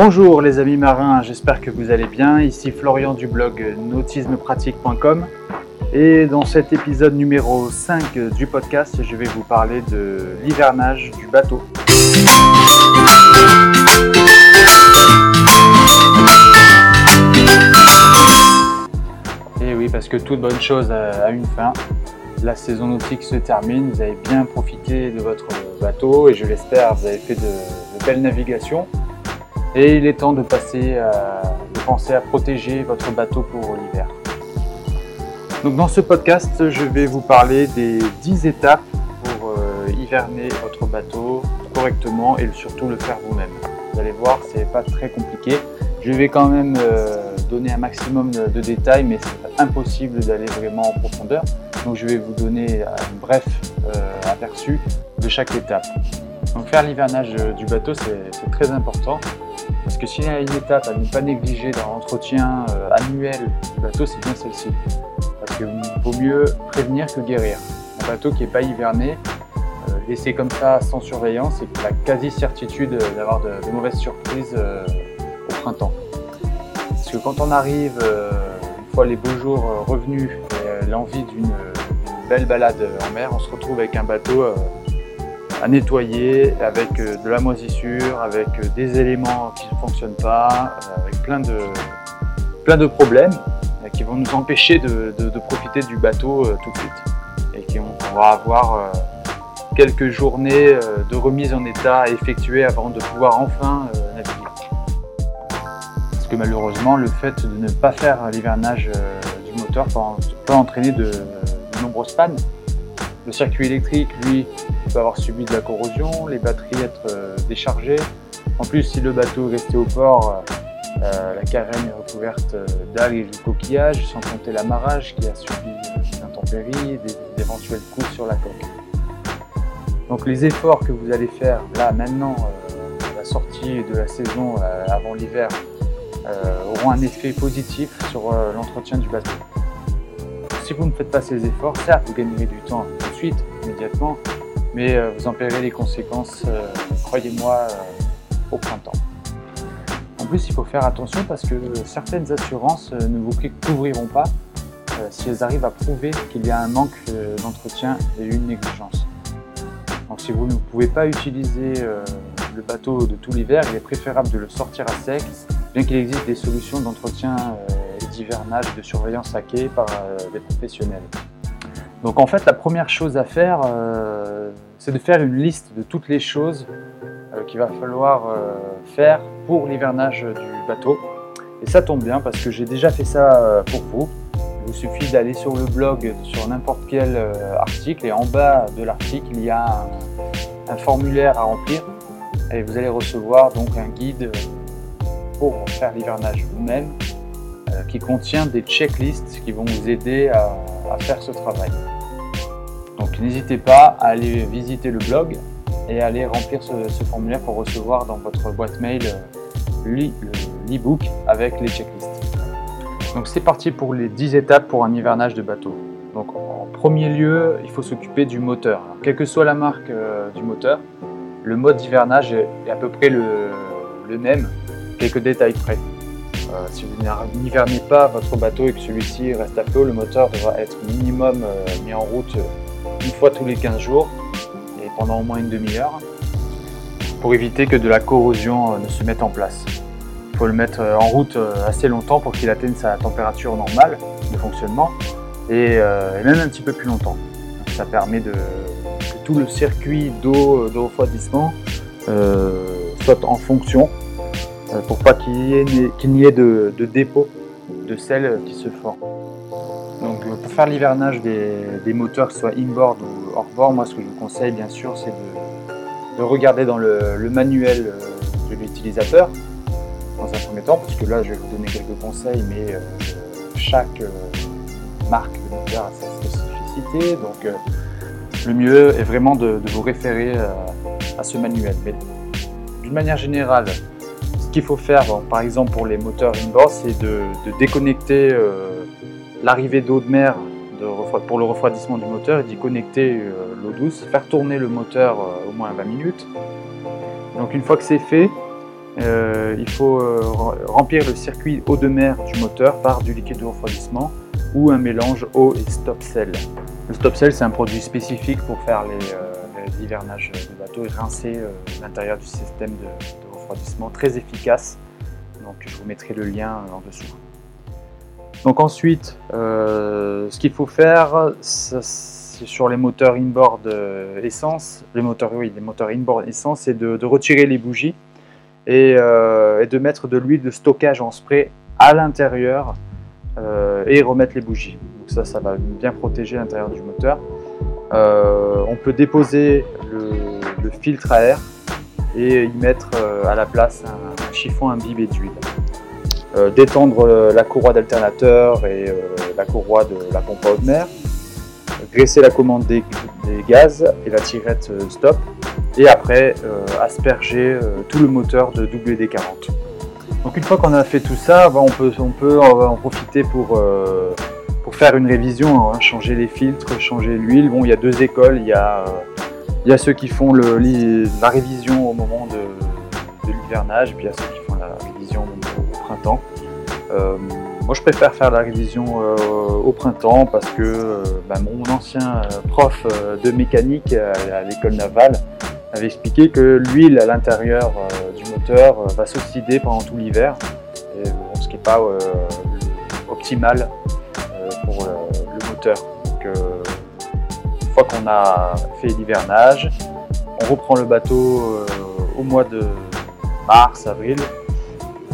Bonjour les amis marins, j'espère que vous allez bien. Ici Florian du blog nautismepratique.com et dans cet épisode numéro 5 du podcast, je vais vous parler de l'hivernage du bateau. Et oui, parce que toute bonne chose a une fin. La saison nautique se termine, vous avez bien profité de votre bateau et je l'espère, vous avez fait de, belles navigations. Et il est temps à, de penser à protéger votre bateau pour l'hiver. Donc dans ce podcast, je vais vous parler des 10 étapes pour euh, hiverner votre bateau correctement et surtout le faire vous-même. Vous allez voir, c'est pas très compliqué. Je vais quand même euh, donner un maximum de, détails, mais c'est impossible d'aller vraiment en profondeur. Donc je vais vous donner un bref euh, aperçu de chaque étape. Donc faire l'hivernage du bateau, c'est très important. Parce que s'il y a une étape à ne pas négliger dans l'entretien annuel du bateau, c'est bien celle-ci il vaut mieux prévenir que guérir. Un bateau qui n'est pas hiverné, euh, laissé comme ça sans surveillance, et la quasi-certitude d'avoir de, mauvaises surprises euh, au printemps. Parce que quand on arrive, euh, une fois les beaux jours revenus l'envie d'une belle balade en mer, on se retrouve avec un bateau à nettoyer, avec de la moisissure, avec des éléments qui ne fonctionnent pas, avec plein de, plein de problèmes qui vont nous empêcher de, profiter du bateau euh, tout de suite. Et qui on, va avoir euh, quelques journées euh, de remise en état à effectuer avant de pouvoir enfin naviguer. Parce que malheureusement, le fait de ne pas faire l'hivernage du moteur peut, entraîner de, nombreuses pannes. Le circuit électrique, lui, peut avoir subi de la corrosion, les batteries être déchargées. En plus, si le bateau est resté au port, euh, la carène est recouverte euh, d'algues et de coquillages, sans compter l'amarrage qui a subi des intempéries, des éventuels coups sur la coque. Donc les efforts que vous allez faire là maintenant, euh, à la sortie de la saison avant l'hiver, auront un effet positif sur l'entretien du bateau. Si vous ne faites pas ces efforts, certes vous gagnerez du temps tout de suite, immédiatement, mais vous en paierez les conséquences, croyez-moi, au printemps plus, il faut faire attention parce que certaines assurances euh, ne vous couvriront pas euh, si elles arrivent à prouver qu'il y a un manque euh, d'entretien et une négligence. Donc si vous ne pouvez pas utiliser le bateau de tout l'hiver, il est préférable de le sortir à sec, bien qu'il existe des solutions d'entretien et d'hivernage, de surveillance à quai par des professionnels. Donc en fait, la première chose à faire, c'est de faire une liste de toutes les choses qu'il va falloir faire pour l'hivernage du bateau. Et ça tombe bien parce que j'ai déjà fait ça euh, pour vous. Il vous suffit d'aller sur le blog, sur n'importe quel euh, article, et en bas de l'article, il y a un, formulaire à remplir. Et vous allez recevoir donc un guide pour faire l'hivernage vous-même, euh, qui contient des checklists qui vont vous aider à, faire ce travail. Donc n'hésitez pas à aller visiter le blog et à aller remplir ce, formulaire pour recevoir dans votre boîte mail l'e-book avec les checklists. Donc c'est parti pour les 10 étapes pour un hivernage de bateau. Donc en premier lieu, il faut s'occuper du moteur. quelle que soit la marque euh, du moteur, le mode d'hivernage est, à peu près le, même, quelques détails près. Euh, si vous n'hivernez pas votre bateau et que celui-ci reste à flot, le moteur devra être minimum euh, mis en route une fois tous les 15 jours et pendant au moins une demi-heure pour éviter que de la corrosion euh, ne se mette en place. Il faut le mettre euh, en route euh, assez longtemps pour qu'il atteigne sa température normale de fonctionnement et, même un petit peu plus longtemps. Ça permet de, que tout le circuit d'eau, de refroidissement soit en fonction pour pas qu'il n'y ait, de, dépôt de sel qui se forme. Donc, pour faire l'hivernage des, moteurs, que ce soit inboard ou hors-bord, moi ce que je vous conseille bien sûr c'est de de regarder dans le, manuel euh, de l'utilisateur dans un premier temps, parce que là je vais vous donner quelques conseils, mais euh, chaque euh, marque de moteur a sa spécificité, donc le mieux est vraiment de, vous référer à ce manuel. Mais d'une manière générale, ce qu'il faut faire, par exemple pour les moteurs inboard, c'est de, déconnecter l'arrivée d'eau de mer pour le refroidissement du moteur et d'y connecter euh, l'eau douce, faire tourner le moteur euh, au moins 20 minutes. Donc une fois que c'est fait, il faut remplir le circuit eau de mer du moteur par du liquide de refroidissement ou un mélange eau et stop cell. Le stop cell, c'est un produit spécifique pour faire les, hivernages de bateau et rincer l'intérieur du système de, très efficace. Donc je vous mettrai le lien en dessous. Donc ensuite, euh, ce qu'il faut faire, sur les moteurs inboard euh, essence, les moteurs, oui, les moteurs inboard essence, c'est de, retirer les bougies euh, et, de mettre de l'huile de stockage en spray à l'intérieur et remettre les bougies. Donc ça, ça va bien protéger l'intérieur du moteur. on peut déposer le, filtre à air et y mettre à la place un chiffon imbibé d'huile. Euh, d'étendre euh, la courroie d'alternateur et euh, la courroie de la pompe à eau de mer, graisser la commande des, gaz et la tirette stop, et après asperger tout le moteur de WD-40. Donc une fois qu'on a fait tout ça, ben, on peut, on peut en profiter pour, pour faire une révision, hein, changer les filtres, changer l'huile. Bon, il y a deux écoles, il y a, il y ceux qui font la révision au moment de, l'hivernage, puis il y a ceux qui font la révision printemps. Euh, moi, je préfère faire la révision euh, au printemps parce que euh, bah, mon ancien prof de mécanique à l'école navale avait expliqué que l'huile à l'intérieur du moteur va s'oxyder pendant tout l'hiver, ce qui n'est pas optimal pour le moteur. Qu'on a fait l'hivernage, on reprend le bateau au mois de mars, avril,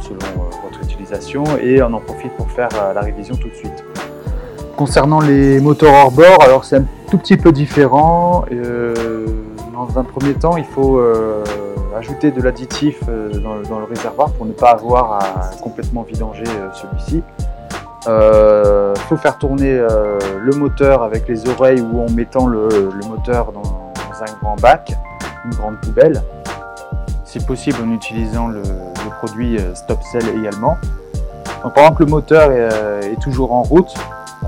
selon et on en profite pour faire euh, la révision tout de suite. Concernant les moteurs hors bord, alors c'est un tout petit peu différent. Euh, dans un premier temps, il faut euh, ajouter de l'additif dans, le réservoir pour ne pas avoir à complètement vidanger celui-ci. Il faut faire tourner le moteur avec les oreilles ou en mettant le, moteur dans, un grand bac, une grande poubelle. Si possible en utilisant le, produit Stop Cell également. Donc pendant que le moteur euh, est, toujours en route,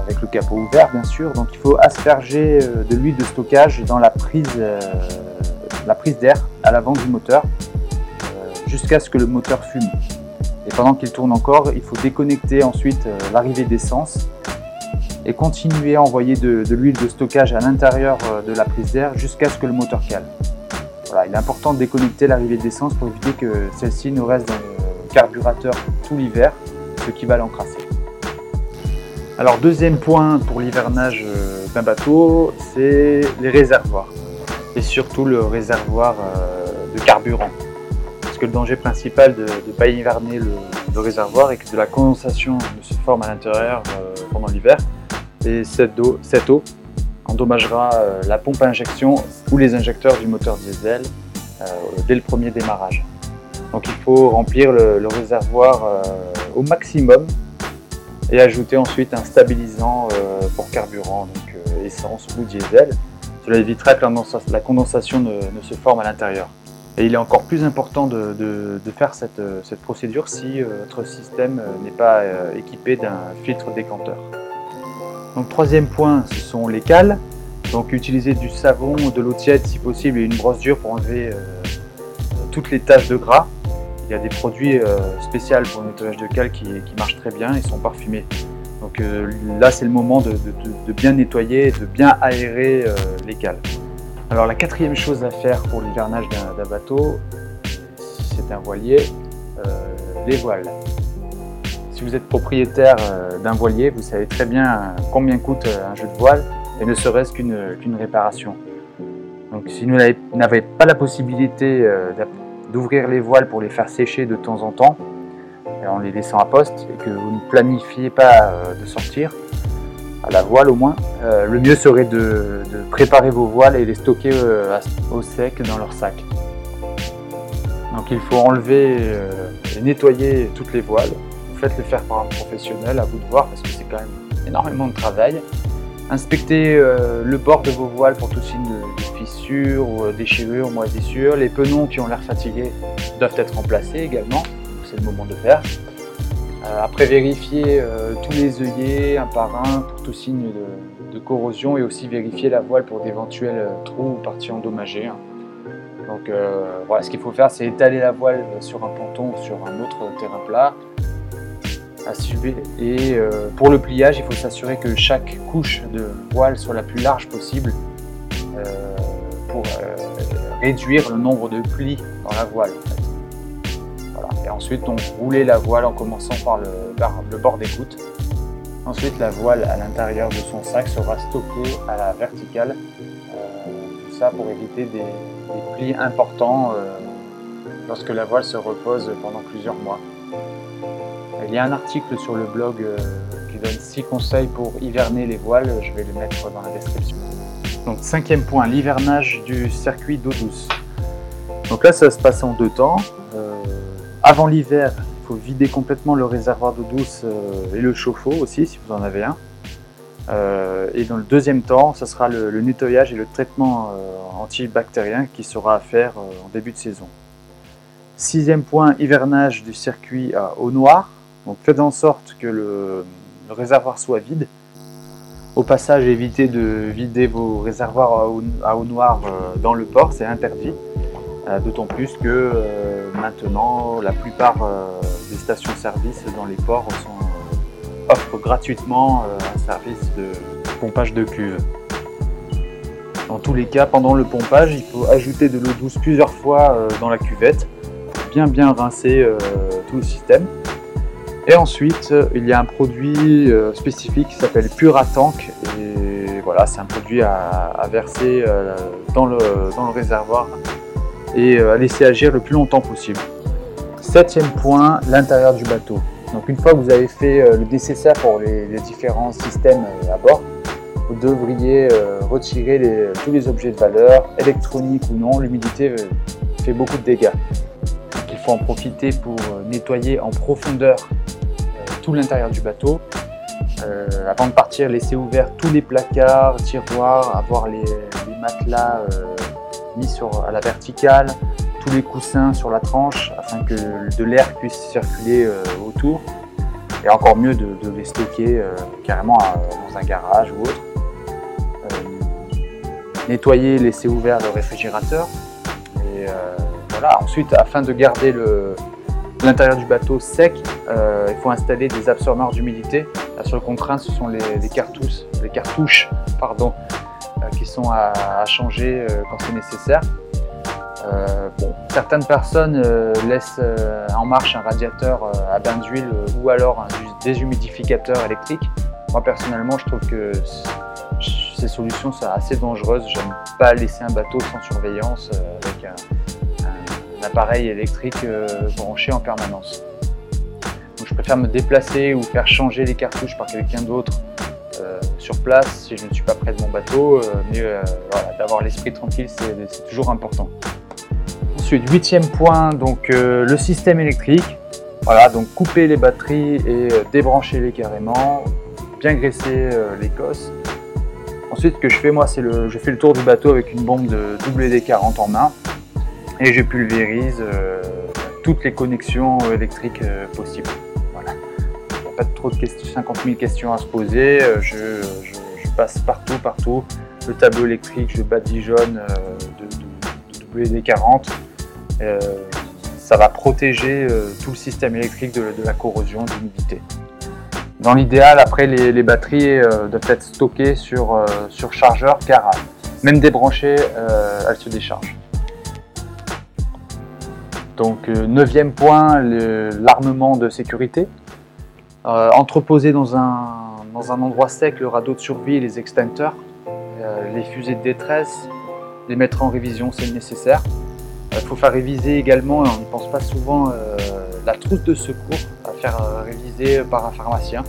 avec le capot ouvert bien sûr, donc il faut asperger euh, de l'huile de stockage dans euh, la prise d'air à l'avant du moteur jusqu'à ce que le moteur fume. Pendant qu'il tourne encore, il faut déconnecter ensuite l'arrivée d'essence et continuer à envoyer de, l'huile de stockage à l'intérieur de la prise d'air jusqu'à ce que le moteur cale. Voilà, il est important de déconnecter l'arrivée d'essence pour éviter que celle-ci ne reste dans le carburateur tout l'hiver qui va l'encrasser. Alors deuxième point pour l'hivernage euh, d'un bateau, c'est les réservoirs. Et surtout le réservoir euh, de carburant. Que le danger principal de ne pas hiverner le, réservoir est que de la condensation se forme à l'intérieur euh, pendant l'hiver. Et cette eau, cette eau endommagera la pompe à injection ou les injecteurs du moteur diesel dès le premier démarrage. Donc il faut remplir le, réservoir euh, au maximum et ajouter ensuite un stabilisant euh, pour carburant, donc euh, essence ou diesel. Cela évitera que la condensation ne, se forme à l'intérieur. Et il est encore plus important de, faire cette, procédure si votre système n'est pas équipé d'un filtre décanteur. Donc troisième point, ce sont les cales. Donc utiliser du savon, de l'eau tiède si possible et une brosse dure pour enlever toutes les taches de gras. Il y a des produits euh, spéciaux pour le nettoyage de cale qui, marchent très bien, ils sont parfumés. Donc euh, là, c'est le moment de, bien nettoyer, de bien aérer euh, les cales. Alors la quatrième chose à faire pour l'hivernage d'un bateau, c'est un voilier, les voiles. Si vous êtes propriétaire d'un voilier, vous savez très bien combien coûte un jeu de voile et ne serait-ce qu'une réparation. Donc si vous n'avez pas la possibilité d'ouvrir les voiles pour les faire sécher de temps en temps, en les laissant à poste, et que vous ne planifiez pas euh, de sortir, à la voile au moins, euh, le mieux serait de, préparer vos voiles et les stocker euh, au sec dans leur sac. Donc il faut enlever et nettoyer toutes les voiles. Faites-le faire par un professionnel, à vous de voir, parce que c'est quand même énormément de travail. Inspectez le bord de vos voiles pour tout signe de fissures ou euh, déchirures, moisissures. Les penons qui ont l'air fatigués doivent être remplacés également, c'est le moment de faire. Euh, après vérifier euh, tous les œillets un par un pour tout signe de, corrosion et aussi vérifier la voile pour d'éventuels trous ou parties endommagées. Hein. Donc voilà, ce qu'il faut faire, c'est étaler la voile sur un ponton ou sur un autre terrain plat. Et pour le pliage, il faut s'assurer que chaque couche de voile soit la plus large possible pour réduire le nombre de plis dans la voile. Ensuite, donc, rouler la voile en commençant par le, bord d'écoute. Ensuite, la voile à l'intérieur de son sac sera stockée à la verticale. Euh, tout ça pour éviter des, plis importants euh, lorsque la voile se repose pendant plusieurs mois. Il y a un article sur le blog euh, qui donne 6 conseils pour hiverner les voiles. Je vais les mettre dans la description. Donc cinquième point, l'hivernage du circuit d'eau douce. Donc là, ça se passe en deux temps. Euh, avant l'hiver, il faut vider complètement le réservoir d'eau douce euh, et le chauffe-eau aussi, si vous en avez un. Euh, et dans le deuxième temps, ce sera le, nettoyage et le traitement antibactérien qui sera à faire en début de saison. Sixième point, hivernage du circuit à eau noire. Donc faites en sorte que le réservoir soit vide au passage, évitez de vider vos réservoirs à eau, noire euh, dans le port, c'est interdit. Euh, d'autant plus que euh, maintenant, la plupart des stations-service dans les ports offrent gratuitement un service de pompage de cuve. Dans tous les cas, pendant le pompage, il faut ajouter de l'eau douce plusieurs fois dans la cuvette pour bien bien rincer tout le système. Et ensuite, il y a un produit euh, spécifique qui s'appelle Puratank. Et voilà, c'est un produit à, verser euh, dans le, réservoir et euh, à laisser agir le plus longtemps possible. Septième point, l'intérieur du bateau. Donc une fois que vous avez fait le nécessaire pour les, différents systèmes à bord, vous devriez retirer tous les objets de valeur, électroniques ou non. L'humidité fait beaucoup de dégâts. il faut en profiter pour nettoyer en profondeur l'intérieur du bateau. Euh, avant de partir, laisser ouvert tous les placards, tiroirs, avoir les, matelas euh, mis sur, à la verticale, tous les coussins sur la tranche afin que de l'air puisse circuler euh, autour. Et encore mieux de, les stocker carrément dans un garage ou autre. nettoyer, laisser ouvert le réfrigérateur. Et voilà, ensuite, afin de garder l'intérieur du bateau sec, euh, il faut installer des absorbeurs d'humidité. La seule contrainte, ce sont les, cartouches, les cartouches pardon, euh, qui sont à, changer euh, quand c'est nécessaire. certaines personnes laissent en marche un radiateur à bain d'huile ou alors un déshumidificateur électrique. Moi personnellement, je trouve que ces solutions sont assez dangereuses. J'aime pas laisser un bateau sans surveillance avec un, appareil électrique euh, branché en permanence. je préfère me déplacer ou faire changer les cartouches par quelqu'un d'autre euh, sur place si je ne suis pas près de mon bateau, euh, mais d'avoir l'esprit tranquille, c'est toujours important. Ensuite, huitième point, donc le système électrique. Voilà, donc couper les batteries et débrancher-les carrément, bien graisser les cosses. Ensuite, ce que je fais moi, c'est le, je fais le tour du bateau avec une bombe de WD-40 en main et je pulvérise euh, toutes les connexions électriques euh, possibles. Pas trop de questions, 50 000 questions à se poser. Euh, je, passe partout, partout. Le tableau électrique, je badigeonne de, de, WD-40. ça va protéger tout le système électrique de, la corrosion, de l'humidité. Dans l'idéal, après, les, batteries doivent être stockées sur, sur chargeur car même débranchées, elles se déchargent. Donc, euh, neuvième point, l'armement de sécurité. Euh, entreposer dans un, dans un endroit sec le radeau de survie et les extincteurs, euh, les fusées de détresse, les mettre en révision c'est nécessaire. Il faut faire réviser également, on ne pense pas souvent, la trousse de secours à faire réviser par un pharmacien.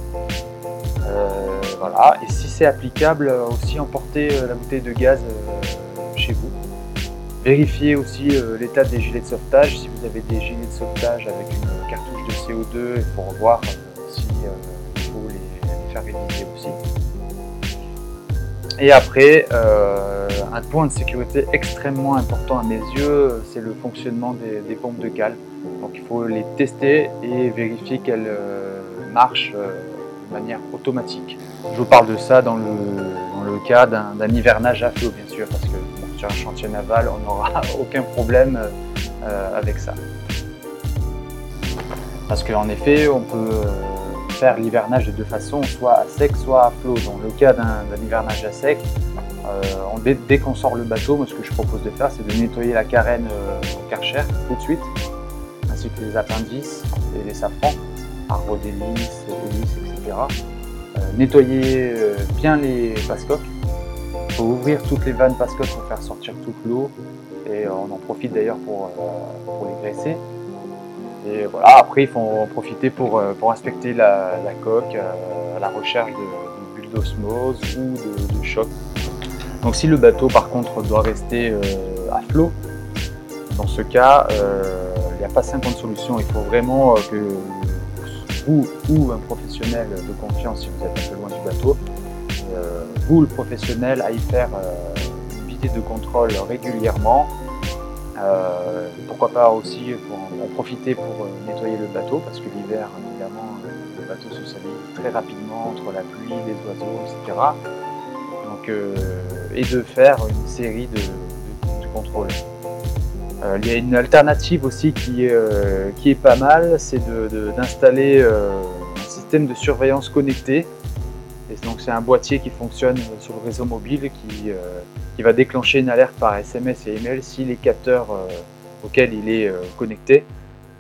voilà. Et si c'est applicable, aussi emporter la bouteille de gaz chez vous. Vérifiez aussi euh, l'état des gilets de sauvetage, si vous avez des gilets de sauvetage avec une cartouche de CO2 pour voir euh, Et après, un point de sécurité extrêmement important à mes yeux, c'est le fonctionnement des, pompes de cale. Donc il faut les tester et vérifier qu'elles marchent de manière automatique. Je vous parle de ça dans le, dans le cas d'un hivernage à flot, bien sûr, parce que sur un chantier naval, on n'aura aucun problème avec ça. Parce qu'en effet, on peut faire l'hivernage de deux façons, soit à sec, soit à flot. Dans le cas d'un hivernage à sec, euh, dès, qu'on sort le bateau, moi, ce que je propose de faire, c'est de nettoyer la carène euh, au karcher tout de suite, ainsi que les appendices et les safrans, arbres d'hélice, hélices, etc. Euh, nettoyer bien les pascoques. Il faut ouvrir toutes les vannes pascoques pour faire sortir toute l'eau et on en profite d'ailleurs pour, les graisser. Et voilà, après il faut en profiter pour, inspecter la, coque à la recherche de, bulles d'osmose ou de, de choc donc si le bateau par contre doit rester euh, à flot, dans ce cas, euh, il n'y a pas 50 solutions. Il faut vraiment euh, que vous ou un professionnel de confiance, si vous êtes un peu loin du bateau, vous le professionnel aille faire une visite de contrôle régulièrement. pourquoi pas aussi en, profiter pour nettoyer le bateau parce que l'hiver, évidemment, le bateau se salit très rapidement entre la pluie, les oiseaux, etc. Donc, et de faire une série de, contrôles. Euh, il y a une alternative aussi qui est, euh, pas mal, c'est d'installer euh, un système de surveillance connecté. Et donc c'est un boîtier qui fonctionne sur le réseau mobile qui, qui va déclencher une alerte par SMS et email si les capteurs auxquels il est connecté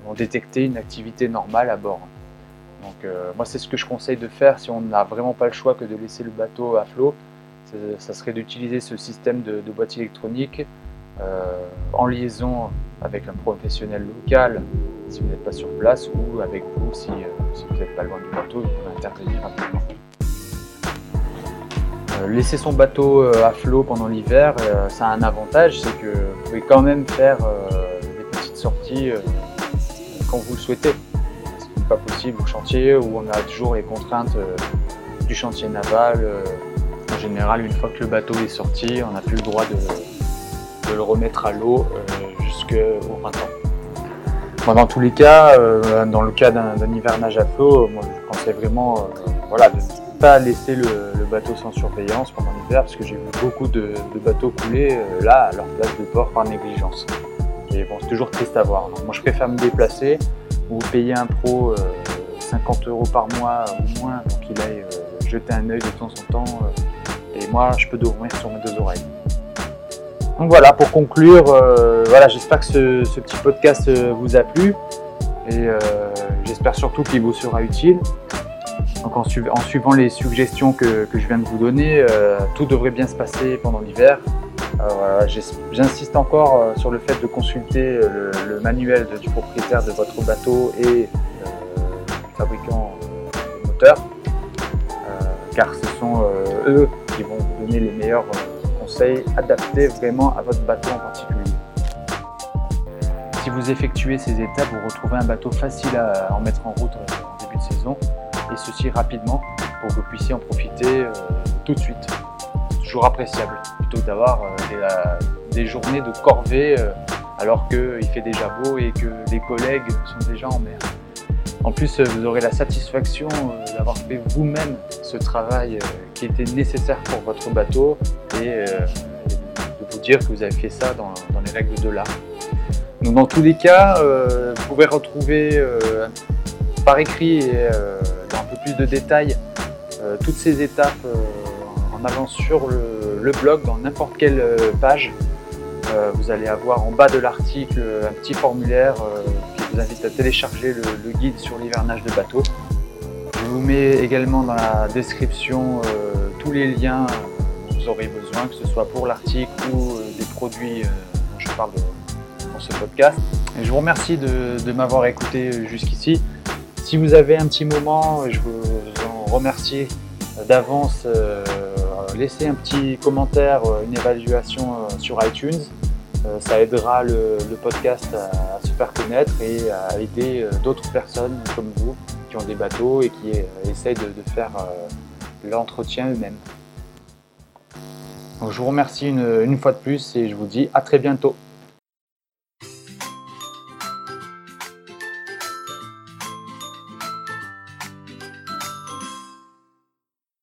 vont détecter une activité normale à bord. Donc moi c'est ce que je conseille de faire si on n'a vraiment pas le choix que de laisser le bateau à flot ça serait d'utiliser ce système de, boîtier électronique euh, en liaison avec un professionnel local si vous n'êtes pas sur place ou avec vous si, euh, vous n'êtes pas loin du bateau, vous pouvez intervenir rapidement. Euh, laisser son bateau à flot pendant l'hiver, ça a un avantage, c'est que vous pouvez quand même faire petites sorties quand vous le souhaitez. Ce n'est pas possible au chantier où on a toujours les contraintes du chantier naval, en général, une fois que le bateau est sorti, on n'a plus le droit de, le remettre à l'eau euh, jusqu'au printemps. dans tous les cas, euh, dans le cas d'un hivernage à flot, moi je conseille vraiment euh, voilà, de ne pas laisser le, bateau sans surveillance pendant l'hiver parce que j'ai vu beaucoup de, bateaux couler là à leur place de port par négligence. Et bon, c'est toujours triste à voir. moi je préfère me déplacer ou payer un pro 50 euros par mois ou moins pour qu'il aille jeter un œil de temps en temps et moi je peux dormir sur mes deux oreilles. Donc voilà, pour conclure, euh, voilà, j'espère que ce, petit podcast euh, vous a plu et euh, j'espère surtout qu'il vous sera utile. Donc en, suivant les suggestions que, je viens de vous donner, tout devrait bien se passer pendant l'hiver. J'insiste encore sur le fait de consulter le, manuel du propriétaire de votre bateau et du fabricant de moteur, car ce sont eux vont vous donner les meilleurs euh, conseils adaptés vraiment à votre bateau en particulier. Si vous effectuez ces étapes, vous retrouvez un bateau facile à en mettre en route en début de saison et ceci rapidement pour que vous puissiez en profiter euh, tout de suite. Toujours appréciable plutôt d'avoir euh, des, journées de corvée alors qu'il fait déjà beau et que les collègues sont déjà en mer. En plus, vous aurez la satisfaction d'avoir fait vous-même ce travail qui était nécessaire pour votre bateau et euh, de vous dire que vous avez fait ça dans, les règles de l'art. Donc dans tous les cas, euh, vous pouvez retrouver euh, par écrit et dans un peu plus de détails toutes ces étapes en avance sur le, blog dans n'importe quelle page. vous allez avoir en bas de l'article un petit formulaire qui vous invite à télécharger le, guide sur l'hivernage de bateau. Je vous mets également dans la description tous les liens dont vous aurez besoin, que ce soit pour l'article ou euh, des produits euh, dont je parle dans ce podcast. Et je vous remercie de, m'avoir écouté jusqu'ici. Si vous avez un petit moment, je vous en remercie d'avance. Euh, laissez un petit commentaire, une évaluation sur iTunes. ça aidera le, podcast à, se faire connaître et à aider d'autres personnes comme vous qui ont des bateaux et qui essayent de, faire l'entretien eux-mêmes. je vous remercie une fois de plus et je vous dis à très bientôt.